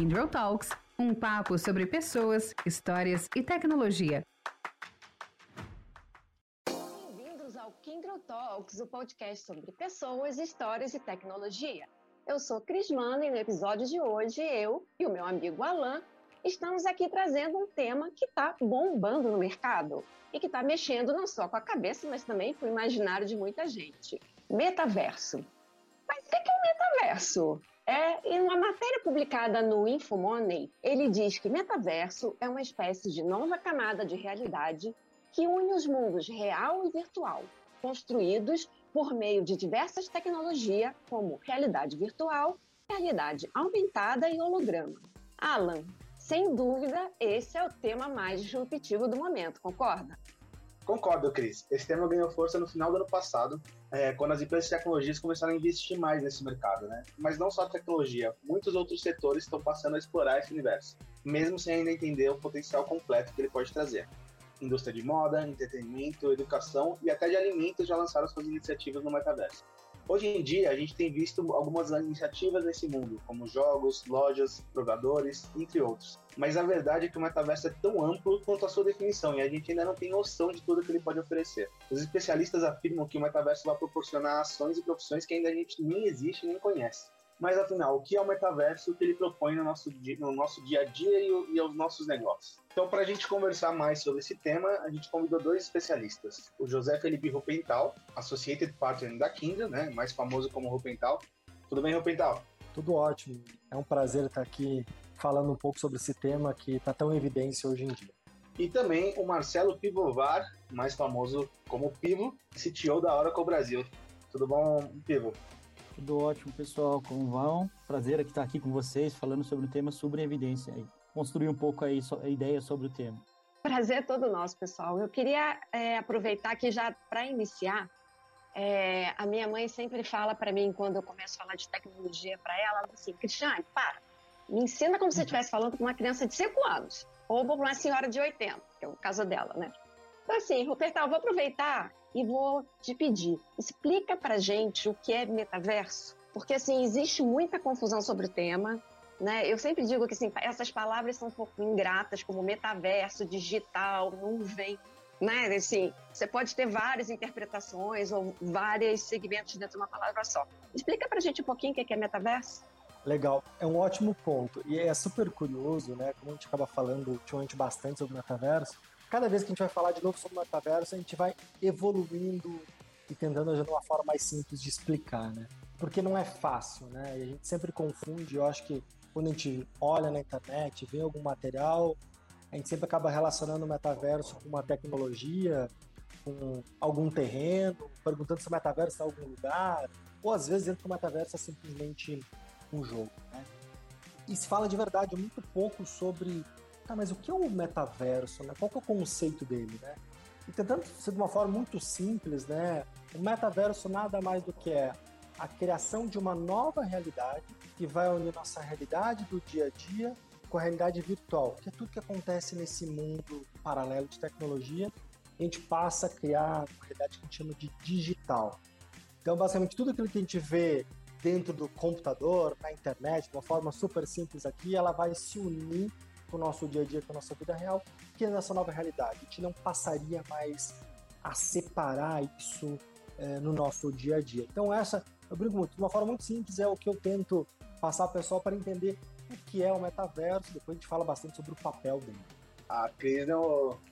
Kindle Talks, um papo sobre pessoas, histórias e tecnologia. Bem-vindos ao Kindle Talks, o podcast sobre pessoas, histórias e tecnologia. Eu sou Cris Mano e no episódio de hoje eu e o meu amigo Alan estamos aqui trazendo um tema que está bombando no mercado e que está mexendo não só com a cabeça, mas também com o imaginário de muita gente. Metaverso. Mas o que é o metaverso? É, em uma matéria publicada no Infomoney, ele diz que metaverso é uma espécie de nova camada de realidade que une os mundos real e virtual, construídos por meio de diversas tecnologias como realidade virtual, realidade aumentada e holograma. Alan, sem dúvida, esse é o tema mais disruptivo do momento, concorda? Concordo, Cris. Esse tema ganhou força no final do ano passado, é, quando as empresas de tecnologias começaram a investir mais nesse mercado, né? Mas não só a tecnologia, muitos outros setores estão passando a explorar esse universo, mesmo sem ainda entender o potencial completo que ele pode trazer. Indústria de moda, entretenimento, educação e até de alimentos já lançaram suas iniciativas no metaverso. Hoje em dia, a gente tem visto algumas iniciativas nesse mundo, como jogos, lojas, provadores, entre outros. Mas a verdade é que o metaverso é tão amplo quanto a sua definição e a gente ainda não tem noção de tudo que ele pode oferecer. Os especialistas afirmam que o metaverso vai proporcionar ações e profissões que ainda a gente nem existe nem conhece. Mas afinal, o que é o metaverso que ele propõe no nosso dia, no nosso dia a dia e, e aos nossos negócios? Então, para a gente conversar mais sobre esse tema, a gente convidou dois especialistas. O José Felipe Rupental, Associated Partner da Kindle, né, mais famoso como Rupental. Tudo bem, Rupental? Tudo ótimo. É um prazer estar aqui falando um pouco sobre esse tema que está tão em evidência hoje em dia. E também o Marcelo Pivovar, mais famoso como Pivo, CTO da Oracle Brasil. Tudo bom, Pivo? Tudo ótimo, pessoal. Como vão? Prazer aqui estar aqui com vocês, falando sobre o tema sobre evidência. E construir um pouco aí a ideia sobre o tema. Prazer é todo nosso, pessoal. Eu queria é, aproveitar aqui já para iniciar. É, a minha mãe sempre fala para mim, quando eu começo a falar de tecnologia para ela, ela assim, Cristiane, para, me ensina como se você estivesse falando com uma criança de 5 anos, ou para uma senhora de 80, que é o caso dela, né? Então, assim, Rupertal, vou aproveitar e vou te pedir, explica pra gente o que é metaverso, porque assim, existe muita confusão sobre o tema, né? Eu sempre digo que assim, essas palavras são um pouco ingratas, como metaverso, digital, nuvem, né? Assim, você pode ter várias interpretações ou vários segmentos dentro de uma palavra só. Explica pra gente um pouquinho o que é metaverso. Legal, é um ótimo ponto. E é super curioso, né? Como a gente acaba falando ultimamente bastante sobre metaverso, cada vez que a gente vai falar de novo sobre o metaverso, a gente vai evoluindo e tentando de uma forma mais simples de explicar, né? Porque não é fácil, né? E a gente sempre confunde, eu acho que quando a gente olha na internet, vê algum material, a gente sempre acaba relacionando o metaverso com uma tecnologia, com algum terreno, perguntando se o metaverso está em algum lugar, ou às vezes dentro do metaverso é simplesmente um jogo, né? E se fala de verdade muito pouco sobre tá, mas o que é o metaverso, né? Qual que é o conceito dele, né? E tentando ser de uma forma muito simples, né? O metaverso nada mais do que é a criação de uma nova realidade que vai unir nossa realidade do dia a dia com a realidade virtual, que é tudo que acontece nesse mundo paralelo de tecnologia. A gente passa a criar uma realidade que a gente chama de digital. Então, basicamente, tudo aquilo que a gente vê dentro do computador, na internet, de uma forma super simples aqui, ela vai se unir com o nosso dia a dia, com a nossa vida real, que é nessa nova realidade. A gente não passaria mais a separar isso é, no nosso dia a dia. Então essa, eu brinco muito, de uma forma muito simples, é o que eu tento passar ao pessoal para entender o que é o metaverso, depois a gente fala bastante sobre o papel dele. A Cris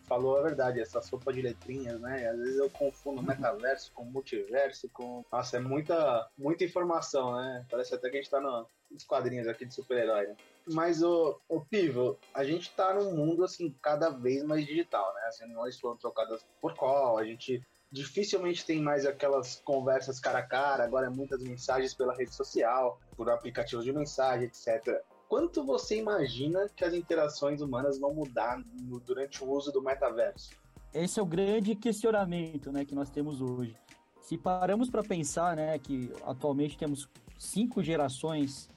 falou a verdade, essa sopa de letrinhas, né? Às vezes eu confundo metaverso com multiverso, com. Nossa, é muita, muita informação, né? Parece até que a gente tá no, nos quadrinhos aqui de super-herói. Né? Mas, o, o Pivo, a gente tá num mundo, assim, cada vez mais digital, né? As reuniões foram trocadas por call, a gente dificilmente tem mais aquelas conversas cara a cara, agora é muitas mensagens pela rede social, por aplicativos de mensagem, etc quanto você imagina que as interações humanas vão mudar no, durante o uso do metaverso? Esse é o grande questionamento né, que nós temos hoje. Se paramos para pensar né, que atualmente temos cinco gerações,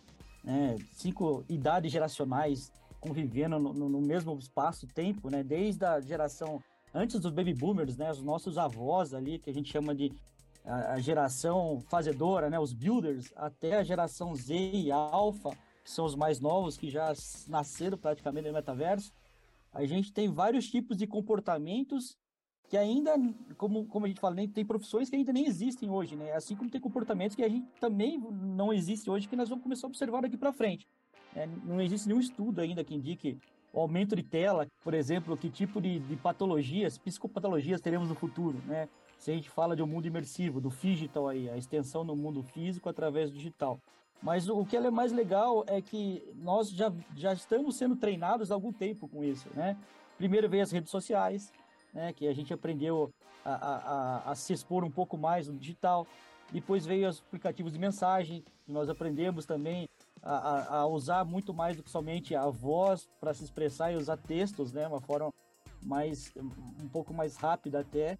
né, cinco idades geracionais convivendo no, no mesmo espaço-tempo, né, desde a geração antes dos baby boomers, né, os nossos avós ali, que a gente chama de a, geração fazedora, né, os builders, até a geração Z e Alpha, que são os mais novos, que já nasceram praticamente no metaverso, a gente tem vários tipos de comportamentos que ainda, como, como a gente fala, tem profissões que ainda nem existem hoje, né? Assim como tem comportamentos que a gente também não existe hoje, que nós vamos começar a observar daqui para frente. É, não existe nenhum estudo ainda que indique o aumento de tela, por exemplo, que tipo de, de patologias, psicopatologias teremos no futuro, né? Se a gente fala de um mundo imersivo, do digital aí, a extensão no mundo físico através do digital. Mas o que é mais legal é que nós já, já estamos sendo treinados há algum tempo com isso, né? Primeiro veio as redes sociais, né, que a gente aprendeu a, a, a, se expor um pouco mais no digital. Depois veio os aplicativos de mensagem, que nós aprendemos também a, a usar muito mais do que somente a voz para se expressar e usar textos, né, uma forma mais um pouco mais rápida até.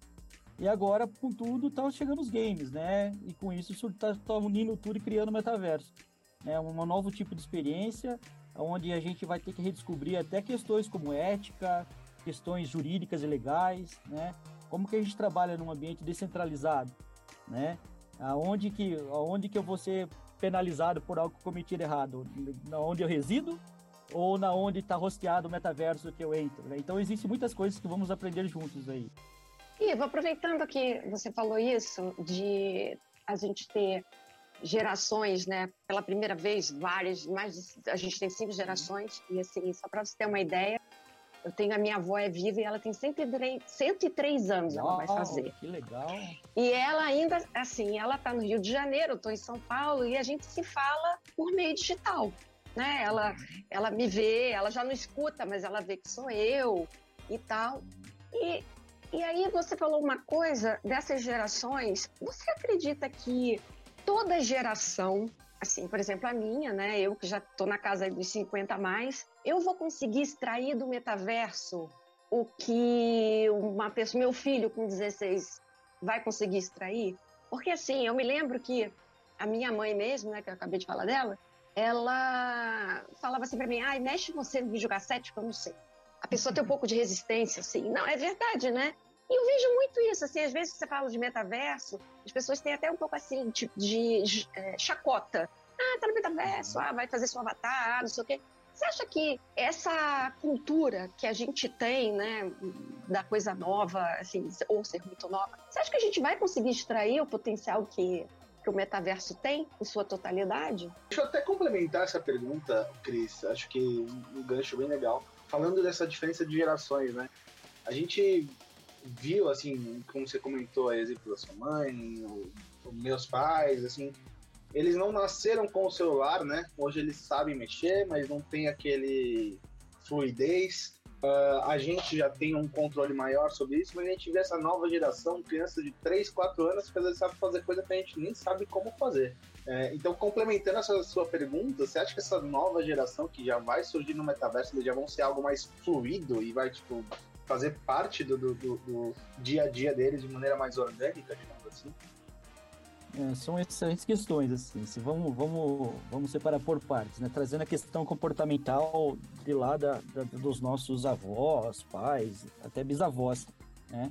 E agora, com tudo, tá chegando os games, né? E com isso, isso tá, tá unindo tudo e criando o metaverso. É um novo tipo de experiência, onde a gente vai ter que redescobrir até questões como ética, questões jurídicas e legais, né? Como que a gente trabalha num ambiente descentralizado, né? Aonde que, aonde que eu vou ser penalizado por algo cometido errado? Na onde eu resido ou na onde está rosteado o metaverso que eu entro? Né? Então existem muitas coisas que vamos aprender juntos aí. Ivo, aproveitando que você falou isso de a gente ter gerações, né? Pela primeira vez, várias, mais a gente tem cinco gerações e assim, só para você ter uma ideia, eu tenho a minha avó é viva e ela tem 103, 103 anos, Uau, ela vai fazer. Que legal. E ela ainda, assim, ela tá no Rio de Janeiro, eu tô em São Paulo e a gente se fala por meio digital, né? Ela, ela me vê, ela já não escuta, mas ela vê que sou eu e tal. E, e aí você falou uma coisa dessas gerações. Você acredita que toda geração assim, por exemplo, a minha, né? Eu que já estou na casa dos 50 a mais, eu vou conseguir extrair do metaverso o que uma pessoa, meu filho com 16 vai conseguir extrair? Porque assim, eu me lembro que a minha mãe mesmo, né, que eu acabei de falar dela, ela falava assim para mim: "Ai, mexe você no videocassete que eu não sei". A pessoa tem um pouco de resistência, assim. Não, é verdade, né? E eu vejo muito isso, assim, às vezes você fala de metaverso, as pessoas têm até um pouco assim, tipo, de, de é, chacota. Ah, tá no metaverso, ah, vai fazer seu avatar, ah, não sei o quê. Você acha que essa cultura que a gente tem, né, da coisa nova, assim, ou ser muito nova, você acha que a gente vai conseguir extrair o potencial que, que o metaverso tem em sua totalidade? Deixa eu até complementar essa pergunta, Cris. Acho que um gancho bem legal. Falando dessa diferença de gerações, né? A gente viu, assim, como você comentou, a exemplo da sua mãe, meus pais, assim, eles não nasceram com o celular, né? Hoje eles sabem mexer, mas não tem aquele fluidez. Uh, a gente já tem um controle maior sobre isso, mas a gente vê essa nova geração, criança de 3, 4 anos, que às vezes sabe fazer coisa que a gente nem sabe como fazer. É, então, complementando essa sua pergunta, você acha que essa nova geração que já vai surgir no metaverso, eles já vão ser algo mais fluido e vai, tipo, fazer parte do, do, do, do dia a dia deles de maneira mais orgânica, digamos assim? É, são excelentes questões, assim. Se vamos, vamos, vamos separar por partes, né? Trazendo a questão comportamental de lá da, da, dos nossos avós, pais, até bisavós, né?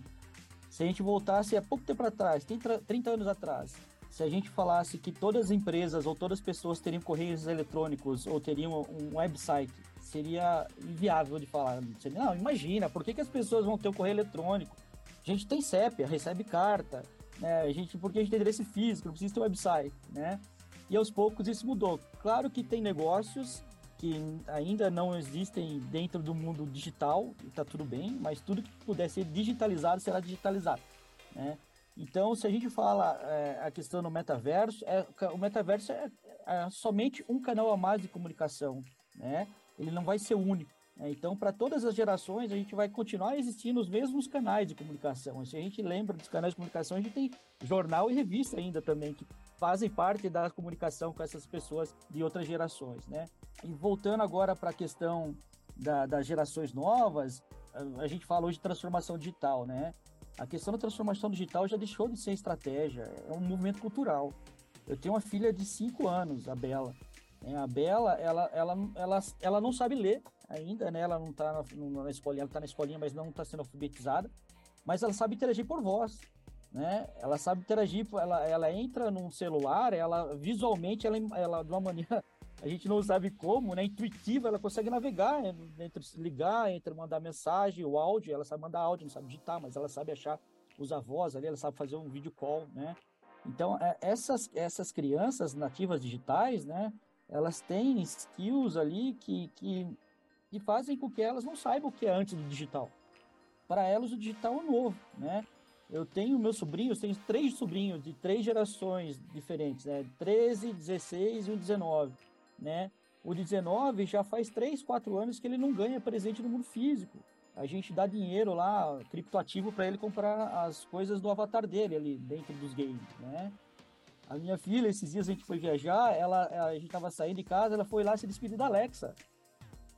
Se a gente voltasse há pouco tempo atrás, 30, 30 anos atrás, se a gente falasse que todas as empresas ou todas as pessoas teriam correios eletrônicos ou teriam um website seria inviável de falar. Não, imagina, por que, que as pessoas vão ter o correio eletrônico? A gente tem CEP, recebe carta, né? A gente, porque a gente tem endereço físico, não precisa ter website, né? E aos poucos isso mudou. Claro que tem negócios que ainda não existem dentro do mundo digital, e tá tudo bem, mas tudo que puder ser digitalizado será digitalizado, né? Então, se a gente fala é, a questão do metaverso, é, o metaverso é, é somente um canal a mais de comunicação, né? Ele não vai ser único. Né? Então, para todas as gerações, a gente vai continuar existindo os mesmos canais de comunicação. Se a gente lembra dos canais de comunicação, a gente tem jornal e revista ainda também, que fazem parte da comunicação com essas pessoas de outras gerações, né? E voltando agora para a questão da, das gerações novas, a gente fala hoje de transformação digital, né? A questão da transformação digital já deixou de ser estratégia, é um movimento cultural. Eu tenho uma filha de 5 anos, a Bela. É, a Bela, ela, ela, ela, ela não sabe ler ainda, né? Ela não está na, na escolinha, ela está na escolinha, mas não está sendo alfabetizada. Mas ela sabe interagir por voz, né? Ela sabe interagir, ela, ela entra num celular, ela visualmente, ela, ela de uma maneira a gente não sabe como, né? Intuitiva, ela consegue navegar né? entre ligar, entre mandar mensagem, o áudio, ela sabe mandar áudio, não sabe digitar, mas ela sabe achar os avós ali, ela sabe fazer um vídeo call, né? Então, é, essas, essas crianças nativas digitais, né? Elas têm skills ali que, que, que fazem com que elas não saibam o que é antes do digital. Para elas, o digital é novo, né? Eu tenho meus sobrinhos, tenho três sobrinhos de três gerações diferentes, né? 13, 16 e um 19 né? O 19 já faz 3, 4 anos que ele não ganha presente no mundo físico. A gente dá dinheiro lá, criptoativo, para ele comprar as coisas do avatar dele ali dentro dos games, né? A minha filha, esses dias a gente foi viajar, ela, a gente tava saindo de casa, ela foi lá se despedir da Alexa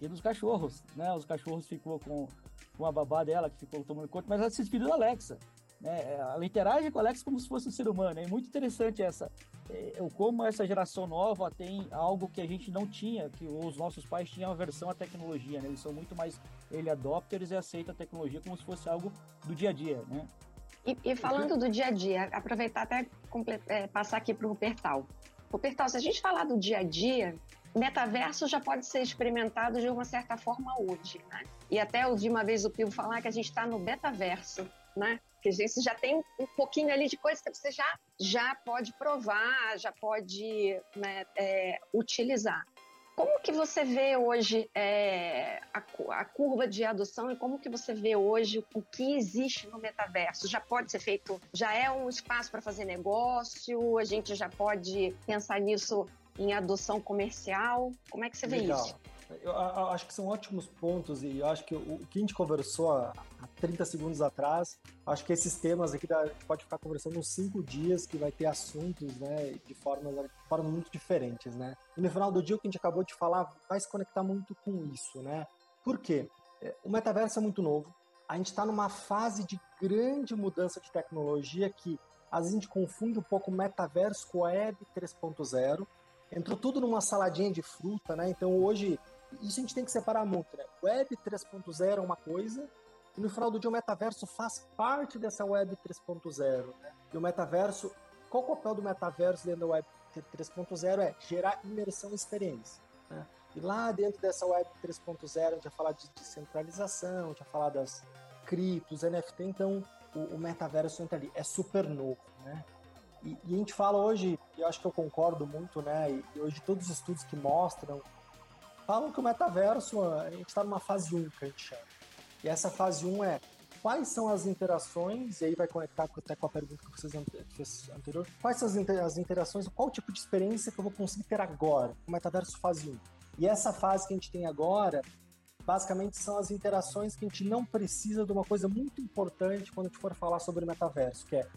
e dos cachorros, né? Os cachorros ficou com, com a babá dela, que ficou tomando conta, mas ela se despediu da Alexa. Né? Ela interage com a Alexa como se fosse um ser humano. É muito interessante essa, é, como essa geração nova tem algo que a gente não tinha, que os nossos pais tinham aversão à tecnologia, né? Eles são muito mais ele adopters e aceitam a tecnologia como se fosse algo do dia a dia, né? E, e falando do dia a dia, aproveitar até é, passar aqui para o Rupertal. Rupertal, se a gente falar do dia a dia, metaverso já pode ser experimentado de uma certa forma hoje, né? E até vi uma vez o Pio falar que a gente está no betaverso, né? que a gente já tem um, um, pouquinho ali de coisa que você já, já pode provar, já pode né, é, utilizar. Como que você vê hoje é, a, a, curva de adoção e como que você vê hoje o que existe no metaverso? Já pode ser feito, já é um espaço para fazer negócio, a gente já pode pensar nisso em adoção comercial? Como é que você vê Legal. isso? Eu, eu, acho que são ótimos pontos e acho que o, o que a gente conversou há, há 30 segundos atrás, acho que esses temas aqui da, a gente pode ficar conversando uns cinco dias que vai ter assuntos, né, de formas, de formas muito diferentes, né. E no final do dia o que a gente acabou de falar vai se conectar muito com isso, né. Por quê? É, o metaverso é muito novo, a gente está numa fase de grande mudança de tecnologia que a gente confunde um pouco o metaverso com a Web 3.0. Entrou tudo numa saladinha de fruta, né? Então hoje isso a gente tem que separar muito, né? Web 3.0 é uma coisa, e no final do dia o metaverso faz parte dessa Web 3.0, né? E o metaverso, qual o papel do metaverso dentro da Web 3.0 é gerar imersão e experiência, né? E lá dentro dessa Web 3.0 a gente vai falar de descentralização, a gente vai falar das criptos, NFT, então o, o metaverso entra ali, é super novo, né? E, e, a gente fala hoje, e eu acho que eu concordo muito, né? E, e hoje todos os estudos que mostram falam que o metaverso, a gente está numa fase 1, que a gente chama. E essa fase 1 é quais são as interações, e aí vai conectar até com a pergunta que vocês fez anterior, quais são as interações, qual tipo de experiência que eu vou conseguir ter agora, o metaverso fase 1. E essa fase que a gente tem agora, basicamente são as interações que a gente não precisa de uma coisa muito importante quando a gente for falar sobre metaverso, que é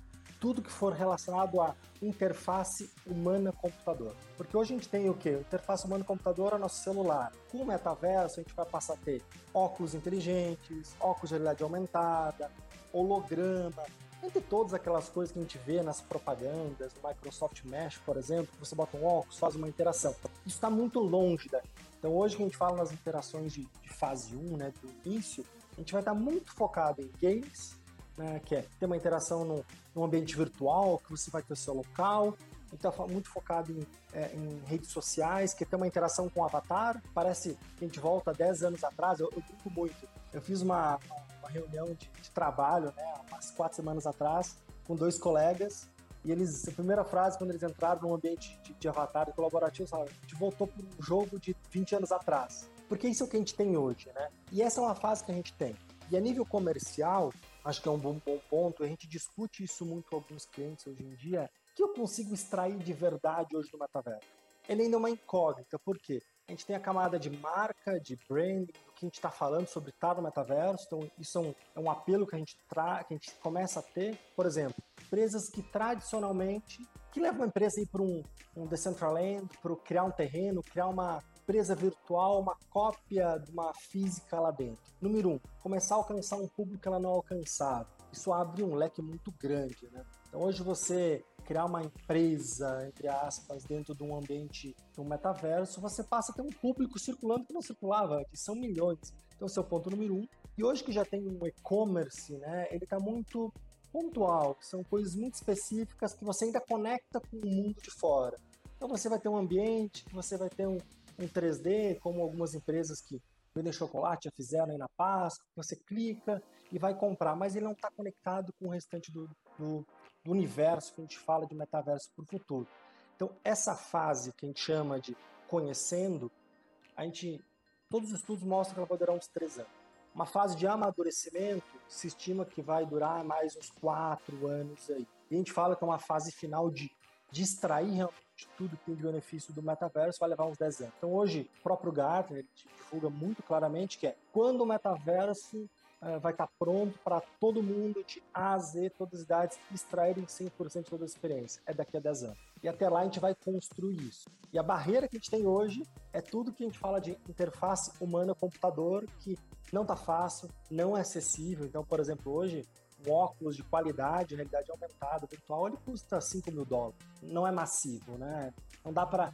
tudo que for relacionado a interface humana-computador. Porque hoje a gente tem o quê? Interface humana-computador é nosso celular. Com o metaverso, a gente vai passar a ter óculos inteligentes, óculos de realidade aumentada, holograma, entre todas aquelas coisas que a gente vê nas propagandas, no Microsoft Mesh, por exemplo, você bota um óculos, faz uma interação. Isso está muito longe daqui. Então hoje que a gente fala nas interações de, de fase 1, né, do início, a gente vai estar muito focado em games, né, que é ter uma interação no, num ambiente virtual, que você vai ter o seu local. Está muito focado em, é, em, redes sociais, que tem uma interação com o avatar. Parece que a gente volta 10 anos atrás, eu, brinco muito. Eu fiz uma, uma reunião de, de, trabalho, né, umas quatro semanas atrás, com dois colegas, e eles, a primeira frase, quando eles entraram num ambiente de, de avatar colaborativo, falaram, a gente voltou para um jogo de 20 anos atrás. Porque isso é o que a gente tem hoje, né? E essa é uma fase que a gente tem. E a nível comercial, acho que é um bom, bom ponto. A gente discute isso muito com alguns clientes hoje em dia. O que eu consigo extrair de verdade hoje do metaverso? Ele ainda é uma incógnita, por quê? A gente tem a camada de marca, de branding, do que a gente está falando sobre estar no metaverso. Então, isso é um, é um apelo que a, gente tra que a gente começa a ter. Por exemplo, empresas que tradicionalmente, que levam a empresa para um, um Decentraland, para criar um terreno, criar uma empresa virtual, uma cópia de uma física lá dentro. Número um, começar a alcançar um público que ela não alcançava. Isso abre um leque muito grande, né? Então hoje você criar uma empresa, entre aspas, dentro de um ambiente, de um metaverso, você passa a ter um público circulando que não circulava, que são milhões. Então, esse é o ponto número um. E hoje que já tem um e-commerce, né, ele está muito pontual, são coisas muito específicas que você ainda conecta com o mundo de fora. Então você vai ter um ambiente, você vai ter um, um 3D, como algumas empresas que vendem chocolate já fizeram aí na Páscoa, você clica e vai comprar, mas ele não está conectado com o restante do, do, do universo que a gente fala de metaverso para o futuro. Então, essa fase que a gente chama de conhecendo, a gente, todos os estudos mostram que ela vai durar uns três anos. Uma fase de amadurecimento se estima que vai durar mais uns quatro anos aí. E a gente fala que é uma fase final de, de extrair realmente tudo que tem de benefício do metaverso vai levar uns 10 anos. Então hoje, o próprio Gartner divulga muito claramente que é quando o metaverso uh, vai estar pronto para todo mundo de A a Z, todas as idades, extraírem 100% de toda a experiência. É daqui a 10 anos. E até lá a gente vai construir isso. E a barreira que a gente tem hoje é tudo que a gente fala de interface humana-computador, que não está fácil, não é acessível. Então, por exemplo, hoje óculos de qualidade, realidade aumentada, virtual, ele custa 5 mil dólares. Não é massivo, né? Não dá para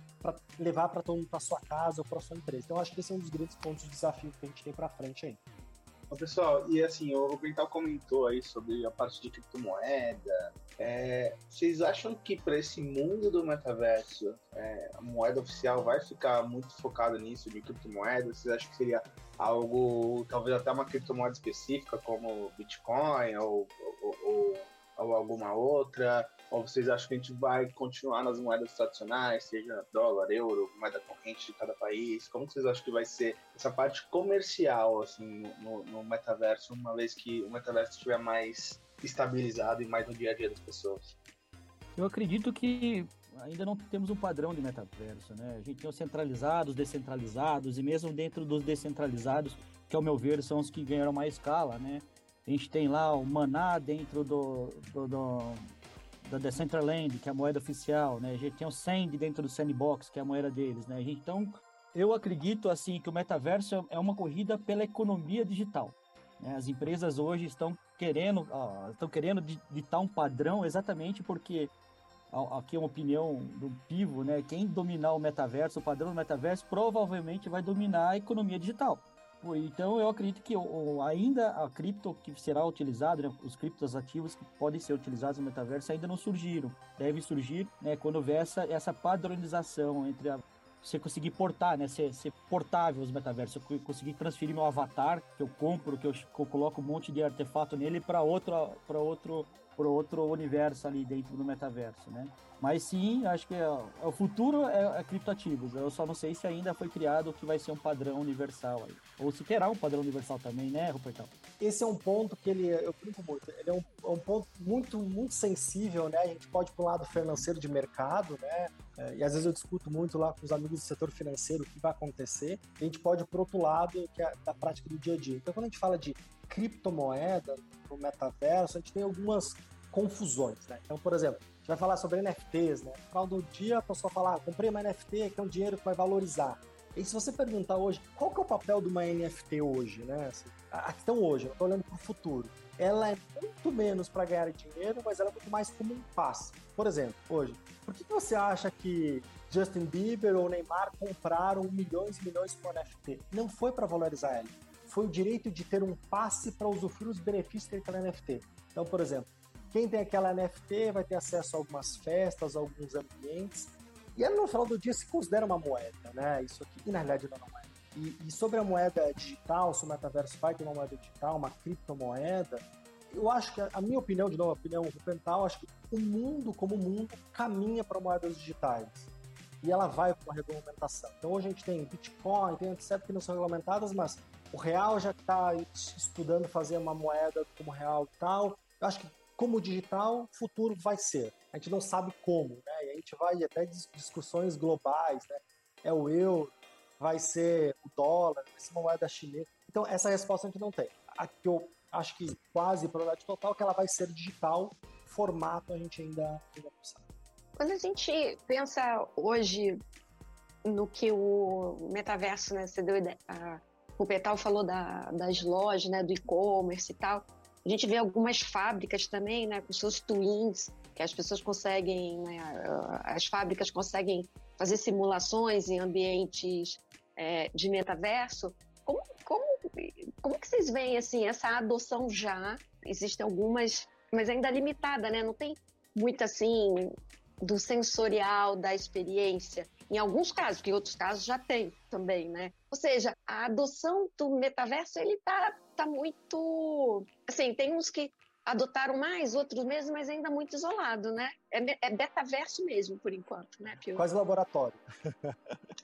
levar para todo mundo para sua casa ou para sua empresa. Então, acho que esse é um dos grandes pontos de desafio que a gente tem para frente aí. Bom, pessoal, e assim, o Pental comentou aí sobre a parte de criptomoeda. É, vocês acham que para esse mundo do metaverso, é, a moeda oficial vai ficar muito focada nisso de criptomoeda? Vocês acham que seria algo, talvez até uma criptomoeda específica, como Bitcoin ou, ou, ou, ou alguma outra? Ou vocês acham que a gente vai continuar nas moedas tradicionais, seja dólar, euro, moeda corrente de cada país? Como vocês acham que vai ser essa parte comercial assim no, no metaverso, uma vez que o metaverso estiver mais estabilizado e mais no dia a dia das pessoas? Eu acredito que ainda não temos um padrão de metaverso, né? A gente tem os centralizados, descentralizados e mesmo dentro dos descentralizados, que ao meu ver são os que ganharam mais escala, né? A gente tem lá o Maná dentro do, do, do da Decentraland, que é a moeda oficial, né? A gente tem o Sand dentro do Sandbox, que é a moeda deles, né? Então, eu acredito assim que o metaverso é uma corrida pela economia digital. Né? As empresas hoje estão querendo, estão querendo ditar um padrão exatamente porque aqui é uma opinião do Pivo, né? Quem dominar o metaverso, o padrão do metaverso, provavelmente vai dominar a economia digital. Então eu acredito que ainda a cripto que será utilizada, né, os criptos ativos que podem ser utilizados no metaverso ainda não surgiram. Deve surgir né, quando houver essa, essa padronização entre a, você conseguir portar, né, ser, ser portável os metaversos, eu conseguir transferir meu avatar que eu compro, que eu, que eu coloco um monte de artefato nele para outro outro para outro universo ali dentro do metaverso, né? Mas sim, acho que é, é, o futuro é, é. Eu só não sei se ainda foi criado o que vai ser um padrão universal aí. Ou se terá um padrão universal também, né, Rupertão? Esse é um ponto que ele, eu brinco muito, ele é um, é um ponto muito, muito sensível, né? A gente pode para o lado financeiro de mercado, né? É, e às vezes eu discuto muito lá com os amigos do setor financeiro o que vai acontecer. A gente pode para outro lado, que é da prática do dia a dia. Então, quando a gente fala de criptomoeda no metaverso, a gente tem algumas confusões, né? Então, por exemplo, a gente vai falar sobre NFTs, né? No final do dia, a pessoa fala, ah, comprei uma NFT, que é um dinheiro que vai valorizar. E se você perguntar hoje, qual que é o papel de uma NFT hoje, né? Assim, a hoje, eu estou olhando para o futuro. Ela é muito menos para ganhar dinheiro, mas ela é muito mais como um passe. Por exemplo, hoje, por que, que você acha que Justin Bieber ou Neymar compraram milhões e milhões por NFT? Não foi para valorizar ela foi o direito de ter um passe para usufruir os benefícios que aquela NFT. Então, por exemplo, quem tem aquela NFT vai ter acesso a algumas festas, a alguns ambientes, e ela no final do dia se considera uma moeda, né? Isso aqui, e na realidade não é. E, e sobre a moeda digital, se o metaverso vai ter uma moeda digital, uma criptomoeda, eu acho que, a, a minha opinião, de novo, a opinião rupental, acho que o mundo como mundo caminha para moedas digitais. E ela vai para uma regulamentação. Então hoje a gente tem Bitcoin, tem etc. que não são regulamentadas, mas o real já está estudando fazer uma moeda como real e tal. Eu acho que como digital, o futuro vai ser. A gente não sabe como, né? E a gente vai até discussões globais, né? É o euro, vai ser o dólar, vai ser uma moeda chinesa. Então, essa resposta a gente não tem. A que eu acho que quase probabilidade total é que ela vai ser digital, formato a gente ainda, ainda não sabe. Quando a gente pensa hoje no que o metaverso, né, você deu a, o Petal falou da, das lojas, né, do e-commerce e tal. A gente vê algumas fábricas também, né, com seus twins, que as pessoas conseguem, né, as fábricas conseguem fazer simulações em ambientes é, de metaverso. Como, como, como que vocês veem assim essa adoção já? Existem algumas, mas ainda limitada, né? Não tem muito assim do sensorial, da experiência. Em alguns casos, porque em outros casos já tem também, né? Ou seja, a adoção do metaverso, ele tá, tá muito... Assim, tem uns que adotaram mais, outros meses, mas ainda muito isolado, né? É, é betaverso mesmo, por enquanto, né, Pio? Quase laboratório.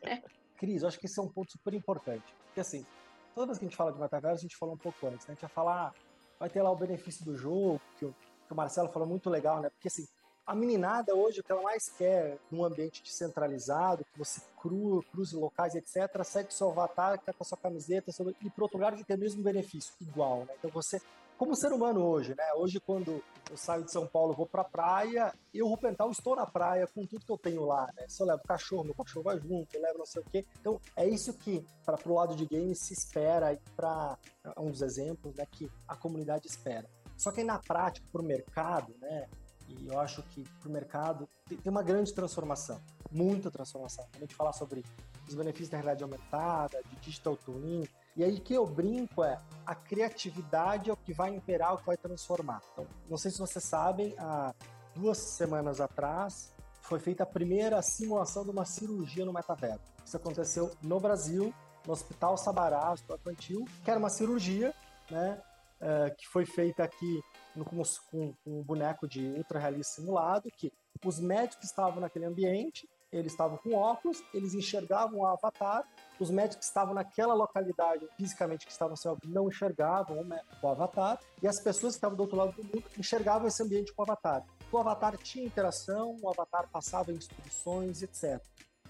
É. Cris, eu acho que esse é um ponto super importante. Porque, assim, toda vez que a gente fala de metaverso, a gente falou um pouco antes, né? A gente vai falar, vai ter lá o benefício do jogo, que o, que o Marcelo falou muito legal, né? Porque, assim, a meninada hoje, o que ela mais quer num ambiente descentralizado, que você cru, cruze locais, etc., segue seu avatar, que tá com a sua camiseta, sobre, e para outro que tem o mesmo benefício, igual, né? Então você como ser humano hoje, né? Hoje, quando eu saio de São Paulo, vou pra praia, eu, Rupental, estou na praia com tudo que eu tenho lá, né? Se eu levo cachorro, meu cachorro vai junto, eu levo não sei o quê. Então, é isso que, para pro lado de games, se espera e para é um dos exemplos, né, que a comunidade espera. Só que aí na prática, pro mercado, né? E eu acho que pro mercado tem uma grande transformação, muita transformação. Quando a gente falar sobre os benefícios da realidade aumentada, de digital twin, e aí que eu brinco é a criatividade é o que vai imperar, o que vai transformar. Então, não sei se vocês sabem, há duas semanas atrás foi feita a primeira simulação de uma cirurgia no metaverso. Isso aconteceu no Brasil, no Hospital Sabará, Hospital Infantil, que era uma cirurgia, né, uh, que foi feita aqui no, com, com, um boneco de ultra realista simulado, que os médicos estavam naquele ambiente, eles estavam com óculos, eles enxergavam o avatar os médicos que estavam naquela localidade, fisicamente que estavam assim, não enxergavam o avatar, e as pessoas que estavam do outro lado do mundo enxergavam esse ambiente com o avatar. O avatar tinha interação, o avatar passava instruções, etc.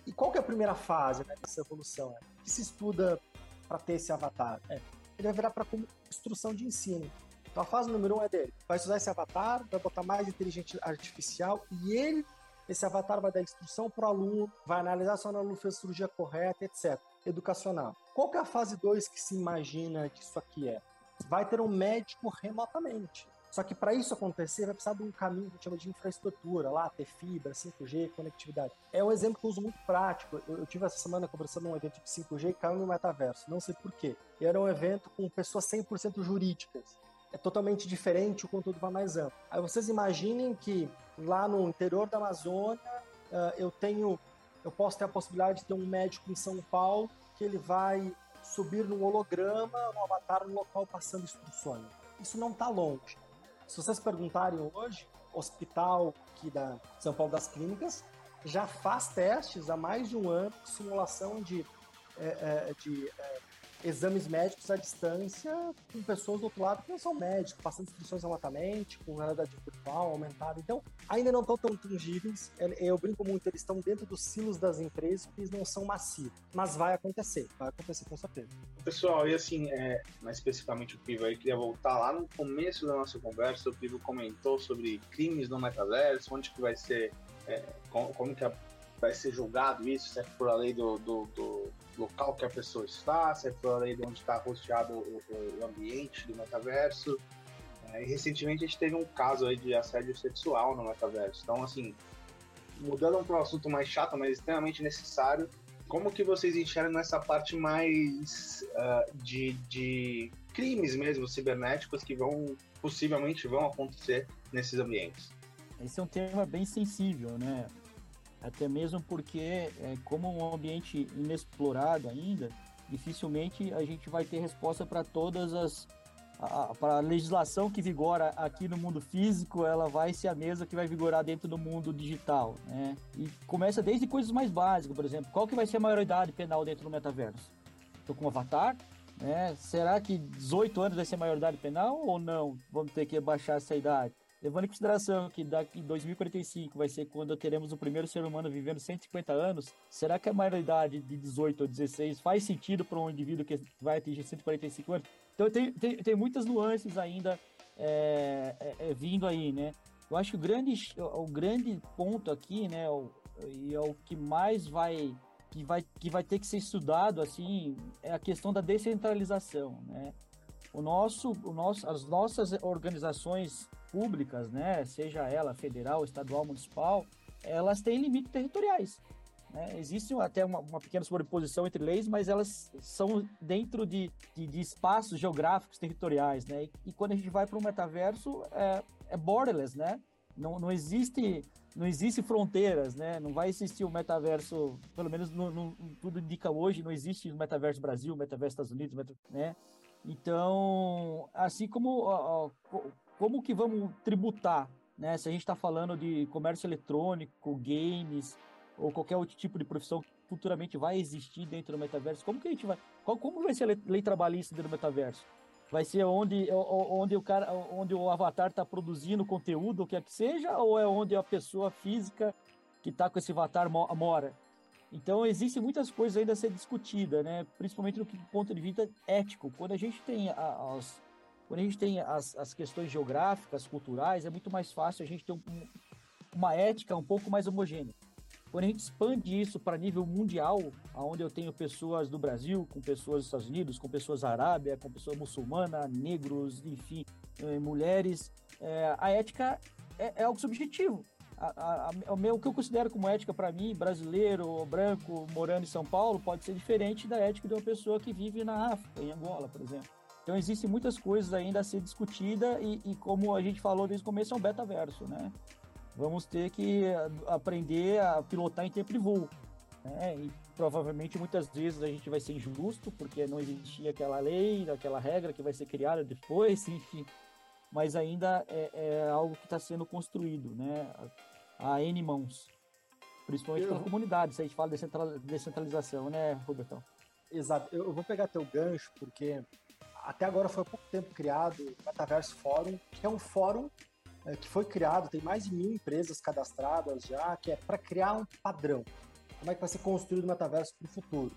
E qual que é a primeira fase né, dessa evolução? O que se estuda para ter esse avatar? É, ele vai virar para como instrução de ensino. Então a fase número um é dele. Vai usar esse avatar, vai botar mais inteligência artificial e ele, esse avatar vai dar instrução para o aluno, vai analisar se o aluno fez a cirurgia correta, etc educacional. Qual que é a fase 2 que se imagina que isso aqui é? Vai ter um médico remotamente. Só que para isso acontecer, vai precisar de um caminho que a gente chama de infraestrutura, lá, ter fibra, 5G, conectividade. É um exemplo que eu uso muito prático. Eu, eu tive essa semana conversando num evento de 5G e caiu no metaverso, não sei porquê. Era um evento com pessoas 100% jurídicas. É totalmente diferente, o conteúdo vai mais amplo. Aí vocês imaginem que lá no interior da Amazônia, uh, eu tenho eu posso ter a possibilidade de ter um médico em São Paulo que ele vai subir num holograma, no avatar, no local passando instruções. Isso não está longe. Se vocês perguntarem hoje, hospital aqui da São Paulo das Clínicas já faz testes há mais de um ano de simulação de, é, de é, exames médicos à distância com pessoas do outro lado que não são médicos, passando instruções remotamente, com realidade virtual aumentada. Então, ainda não estão tão tangíveis. Eu brinco muito, eles estão dentro dos silos das empresas, porque eles não são massivos. Mas vai acontecer, vai acontecer com certeza. Pessoal, e assim, é, mais especificamente o Pivo aí, queria voltar lá no começo da nossa conversa, o Pivo comentou sobre crimes no metaverso, onde que vai ser, é, como, como que vai ser julgado isso, se é por a lei do, do, do local que a pessoa está, se é por aí de onde está rosteado o, o, ambiente do metaverso. É, e recentemente a gente teve um caso aí de assédio sexual no metaverso. Então, assim, mudando para um assunto mais chato, mas extremamente necessário, como que vocês enxergam nessa parte mais uh, de, de crimes mesmo cibernéticos que vão possivelmente vão acontecer nesses ambientes? Esse é um tema bem sensível, né? Até mesmo porque, é, como um ambiente inexplorado ainda, dificilmente a gente vai ter resposta para todas as. Para a legislação que vigora aqui no mundo físico, ela vai ser a mesma que vai vigorar dentro do mundo digital, né? E começa desde coisas mais básicas, por exemplo, qual que vai ser a maioridade penal dentro do metaverso? Estou com um avatar, né? Será que 18 anos vai ser maioridade penal ou não? Vamos ter que baixar essa idade? Levando em consideração que daqui 2045 vai ser quando teremos o primeiro ser humano vivendo 150 anos, será que a maioridade de 18 ou 16 faz sentido para um indivíduo que vai atingir 145 anos? Então tem, tem, tem muitas nuances ainda é, é, é, vindo aí, né? Eu acho que o grande, o grande ponto aqui, né, o, e é o que mais vai que vai que vai ter que ser estudado assim é a questão da descentralização, né? O nosso, o nosso, as nossas organizações públicas, né, seja ela federal, estadual, municipal, elas têm limites territoriais. Né? Existe até uma, uma, pequena sobreposição entre leis, mas elas são dentro de, de, de espaços geográficos territoriais. Né? E, e, quando a gente vai para o metaverso, é, é borderless, né? Não, não existe não existe fronteiras, né? Não vai existir o metaverso, pelo menos no, no, tudo indica hoje, não existe o metaverso Brasil, metaverso Estados Unidos, né? Então, assim como como que vamos tributar, né? Se a gente está falando de comércio eletrônico, games ou qualquer outro tipo de profissão que futuramente vai existir dentro do metaverso, como que a gente vai, qual, como vai ser a lei trabalhista dentro do metaverso? Vai ser onde, onde, o, cara, onde o avatar está produzindo conteúdo, o que é que seja, ou é onde a pessoa física que está com esse avatar mora? Então, existem muitas coisas ainda a ser discutida, né? principalmente do ponto de vista ético. Quando a gente tem as, quando a gente tem as, as questões geográficas, culturais, é muito mais fácil a gente ter um, uma ética um pouco mais homogênea. Quando a gente expande isso para nível mundial, onde eu tenho pessoas do Brasil, com pessoas dos Estados Unidos, com pessoas da Arábia, com pessoas muçulmanas, negros, enfim, eh, mulheres, eh, a ética é, é algo subjetivo. A, a, a, o, meu, o que eu considero como ética para mim, brasileiro, branco, morando em São Paulo, pode ser diferente da ética de uma pessoa que vive na África, em Angola, por exemplo. Então existem muitas coisas ainda a ser discutida e, e como a gente falou desde o começo, é um betaverso, né? vamos ter que aprender a pilotar em tempo de voo. Né? E provavelmente muitas vezes a gente vai ser injusto, porque não existia aquela lei, aquela regra que vai ser criada depois, enfim. Mas ainda é, é algo que está sendo construído, né? A N mãos. Principalmente eu... comunidades, se a gente fala de descentralização, né, Robertão? Exato. Eu vou pegar teu gancho, porque até agora foi há pouco tempo criado o Metaverso Fórum, que é um fórum é, que foi criado, tem mais de mil empresas cadastradas já, que é para criar um padrão. Como é que vai ser construído o metaverso para o futuro?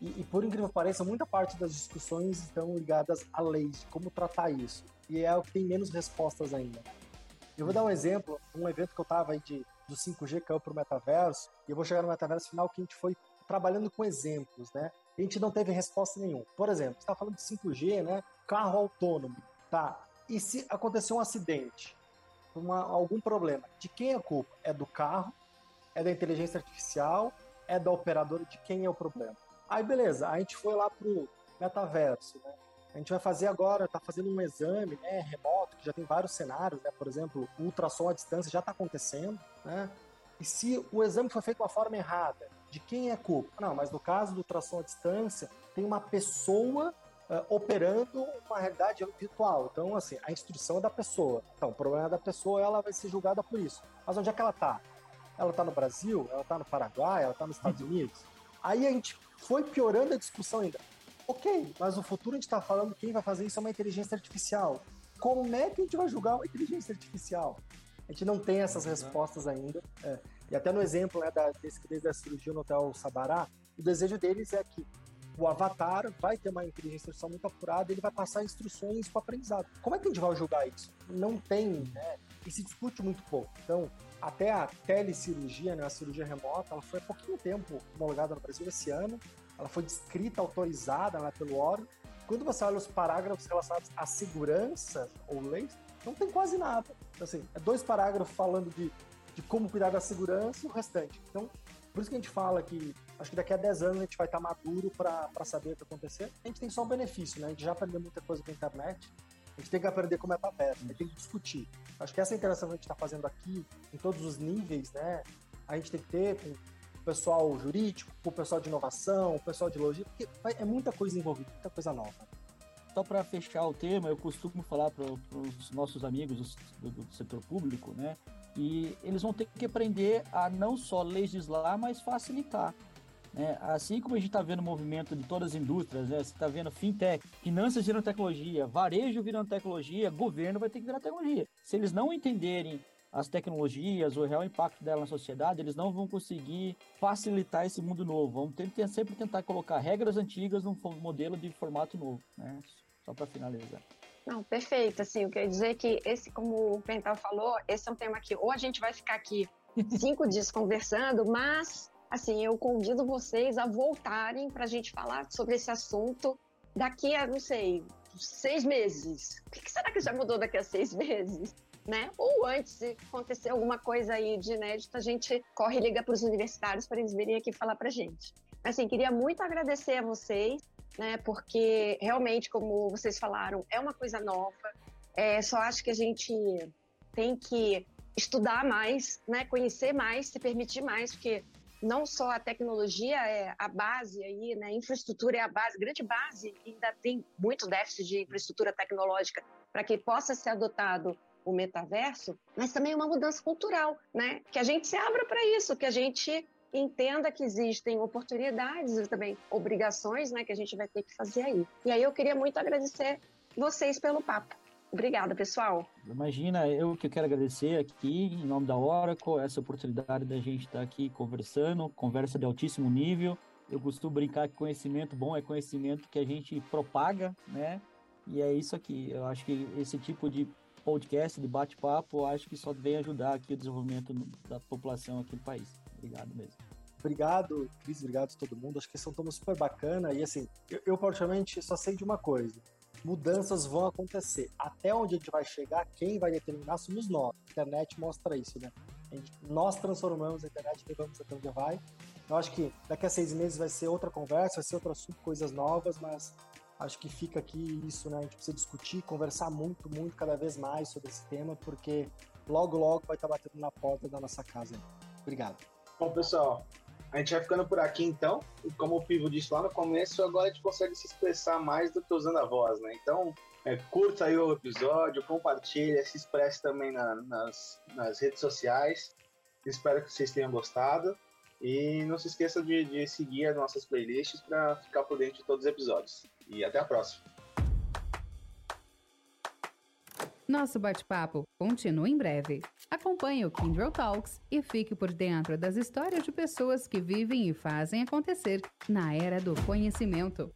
E, e, por incrível que pareça, muita parte das discussões estão ligadas a leis, como tratar isso. E é o que tem menos respostas ainda. Eu vou dar um exemplo, um evento que eu estava aí de, do 5G caiu para o metaverso, e eu vou chegar no metaverso final que a gente foi trabalhando com exemplos, né? A gente não teve resposta nenhuma. Por exemplo, está falando de 5G, né? Carro autônomo, tá? E se acontecer um acidente? uma, algum problema. De quem é a culpa? É do carro? É da inteligência artificial? É da operadora? De quem é o problema? Aí beleza, a gente foi lá pro metaverso, né? A gente vai fazer agora, tá fazendo um exame né, remoto, que já tem vários cenários, né? Por exemplo, o ultrassom à distância já está acontecendo, né? E se o exame foi feito de uma forma errada, de quem é a culpa? Não, mas no caso do ultrassom à distância, tem uma pessoa uh, operando uma realidade virtual. Então, assim, a instrução é da pessoa. Então, o problema é da pessoa, ela vai ser julgada por isso. Mas onde é que ela está? Ela está no Brasil? Ela está no Paraguai? Ela está nos Estados uhum. Unidos? Aí a gente foi piorando a discussão ainda. Ok, mas no futuro a gente está falando que quem vai fazer isso é uma inteligência artificial. Como é que a gente vai julgar uma inteligência artificial? A gente não tem essas respostas ainda. É. E até no exemplo né, da, desse que desde a cirurgia no Hotel Sabará, o desejo deles é que o avatar vai ter uma inteligência artificial muito apurada, ele vai passar instruções para o aprendizado. Como é que a gente vai julgar isso? Não tem, né? E se discute muito pouco. Então, até a telecirurgia, né, a cirurgia remota, ela foi há pouquinho tempo homologada no Brasil esse ano. Ela foi descrita, autorizada né, pelo órgão. Quando você olha os parágrafos relacionados à segurança ou leis, não tem quase nada. Então, assim, é dois parágrafos falando de, de como cuidar da segurança e o restante. Então, por isso que a gente fala que acho que daqui a 10 anos a gente vai estar maduro para saber o que acontecer. A gente tem só um benefício, né? A gente já aprendeu muita coisa com a internet. A gente tem que aprender como é metaverso, a gente tem que discutir. Acho que essa interação que a gente está fazendo aqui, em todos os níveis, né? A gente tem que ter com pessoal jurídico, o pessoal de inovação, o pessoal de logística, porque é muita coisa envolvida, muita coisa nova. Só para fechar o tema, eu costumo falar para os nossos amigos do, do setor público, né? E eles vão ter que aprender a não só legislar, mas facilitar. Né? Assim como a gente está vendo o movimento de todas as indústrias, né? você está vendo fintech, finanças virando tecnologia, varejo virando tecnologia, governo vai ter que virar tecnologia. Se eles não entenderem as tecnologias, o real impacto dela na sociedade, eles não vão conseguir facilitar esse mundo novo. Vão ter, sempre tentar colocar regras antigas num modelo de formato novo, né? Só para finalizar. Não, perfeito. Assim, eu dizer que esse, como o Pental falou, esse é um tema que ou a gente vai ficar aqui cinco dias conversando, mas assim, eu convido vocês a voltarem para a gente falar sobre esse assunto daqui a, não sei, seis meses. O que será que já mudou daqui a seis meses? Né? Ou antes, se acontecer alguma coisa aí de inédito, a gente corre e liga para os universitários para eles virem aqui falar para gente. Assim, queria muito agradecer a vocês né? Porque realmente, como vocês falaram, é uma coisa nova. É, só acho que a gente tem que estudar mais, né, conhecer mais, se permitir mais, porque não só a tecnologia é a base aí, né, infraestrutura é a base, grande base, ainda tem muito déficit de infraestrutura tecnológica para que possa ser adotado o metaverso, mas também uma mudança cultural, né? Que a gente se abra para isso, que a gente entenda que existem oportunidades e também obrigações, né, que a gente vai ter que fazer aí. E aí eu queria muito agradecer vocês pelo papo. Obrigada, pessoal. Imagina, eu que quero agradecer aqui, em nome da Oracle, essa oportunidade da gente estar aqui conversando, conversa de altíssimo nível. Eu costumo brincar que conhecimento bom é conhecimento que a gente propaga, né? E é isso aqui. Eu acho que esse tipo de podcast, de bate-papo, acho que só vem ajudar aqui o desenvolvimento da população aqui no país. Obrigado mesmo. Obrigado, Cris, obrigado a todo mundo. Acho que esse é um tema super bacana. E assim, eu, eu particularmente só sei de uma coisa: mudanças vão acontecer. Até onde a gente vai chegar, quem vai determinar somos nós. A internet mostra isso, né? Gente, nós transformamos a internet levamos até onde vai. Eu acho que daqui a seis meses vai ser outra conversa, vai ser outro assunto, coisas novas, mas acho que fica aqui isso, né? A gente precisa discutir, conversar muito, muito, cada vez mais sobre esse tema, porque logo, logo vai estar batendo na porta da nossa casa. Obrigado. Bom, pessoal, a gente vai ficando por aqui então. E como o Pivo disse lá no começo, agora a gente consegue se expressar mais do que usando a voz, né? Então, é, curta aí o episódio, compartilhe, se expresse também na, nas, nas redes sociais. Espero que vocês tenham gostado. E não se esqueça de, de seguir as nossas playlists para ficar por dentro de todos os episódios. E até a próxima. Nosso bate-papo continua em breve. Acompanhe o Kindle Talks e fique por dentro das histórias de pessoas que vivem e fazem acontecer na era do conhecimento.